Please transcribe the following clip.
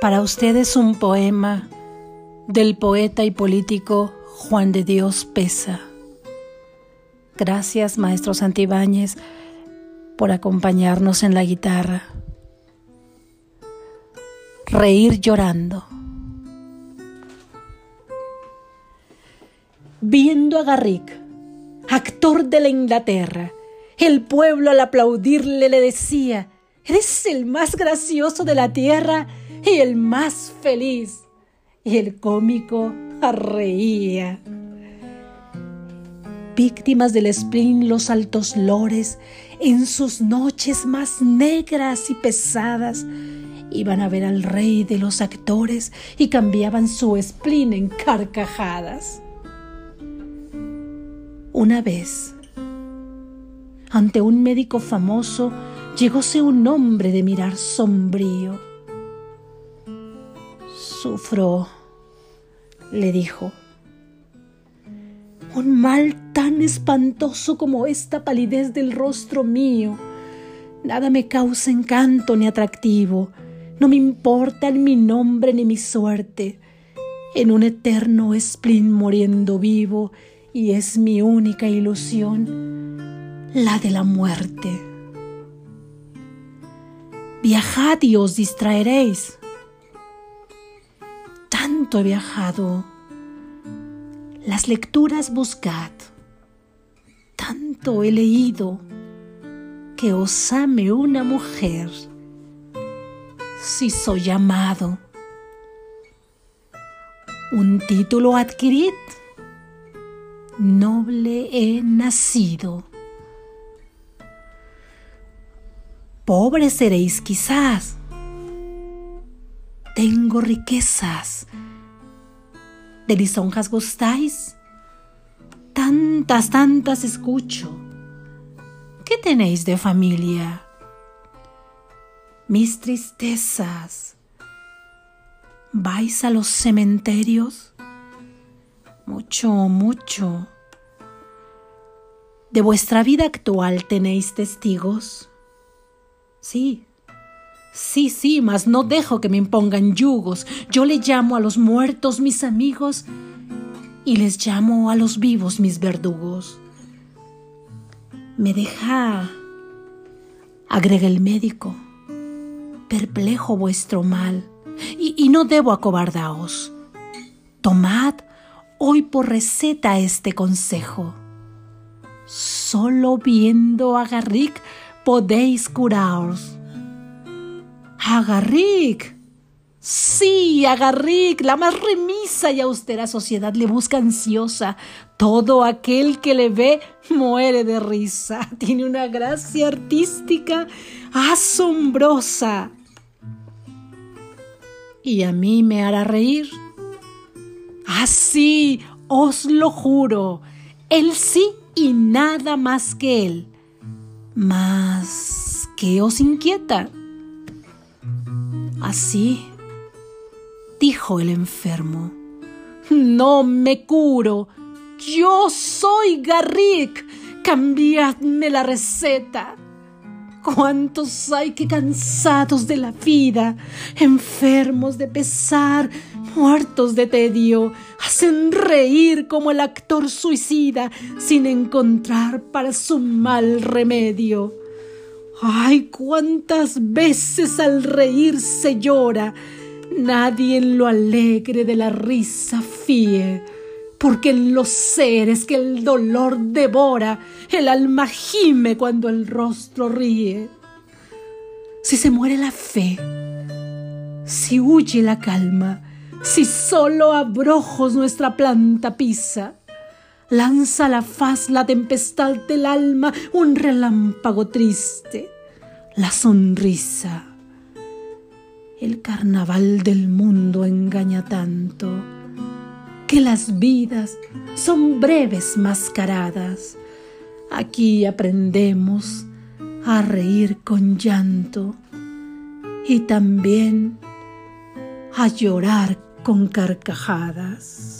Para ustedes un poema del poeta y político Juan de Dios Pesa. Gracias, maestro Santibáñez, por acompañarnos en la guitarra. Reír llorando. Viendo a Garrick, actor de la Inglaterra, el pueblo al aplaudirle le decía, eres el más gracioso de la tierra y el más feliz. Y el cómico reía. Víctimas del spleen los altos lores, en sus noches más negras y pesadas, iban a ver al rey de los actores y cambiaban su spleen en carcajadas. Una vez, ante un médico famoso, llegóse un hombre de mirar sombrío Sufro, le dijo. Un mal tan espantoso como esta palidez del rostro mío. Nada me causa encanto ni atractivo. No me importa mi nombre ni mi suerte. En un eterno spleen muriendo vivo, y es mi única ilusión, la de la muerte. Viajad y os distraeréis tanto he viajado. Las lecturas buscad. Tanto he leído que os ame una mujer. Si soy amado. Un título adquirid. Noble he nacido. Pobre seréis quizás tengo riquezas. ¿De lisonjas gustáis? Tantas, tantas escucho. ¿Qué tenéis de familia? Mis tristezas. ¿Vais a los cementerios? Mucho, mucho. ¿De vuestra vida actual tenéis testigos? Sí, Sí, sí, mas no dejo que me impongan yugos. Yo le llamo a los muertos mis amigos y les llamo a los vivos mis verdugos. Me deja, agrega el médico, perplejo vuestro mal, y, y no debo acobardaos. Tomad hoy por receta este consejo. Solo viendo a Garrick podéis curaros Agarrick. Sí, Agarrick, la más remisa y austera sociedad le busca ansiosa. Todo aquel que le ve muere de risa. Tiene una gracia artística asombrosa. Y a mí me hará reír. Así, os lo juro. Él sí y nada más que él. Mas, ¿qué os inquieta? Así, dijo el enfermo. No me curo. Yo soy Garrick. Cambiadme la receta. ¿Cuántos hay que cansados de la vida, enfermos de pesar, muertos de tedio, hacen reír como el actor suicida sin encontrar para su mal remedio? Ay, cuántas veces al reír se llora. Nadie en lo alegre de la risa fíe, porque en los seres que el dolor devora, el alma gime cuando el rostro ríe. Si se muere la fe, si huye la calma, si solo abrojos nuestra planta pisa, lanza la faz la tempestad del alma, un relámpago triste, la sonrisa. El carnaval del mundo engaña tanto que las vidas son breves mascaradas. Aquí aprendemos a reír con llanto y también a llorar con carcajadas.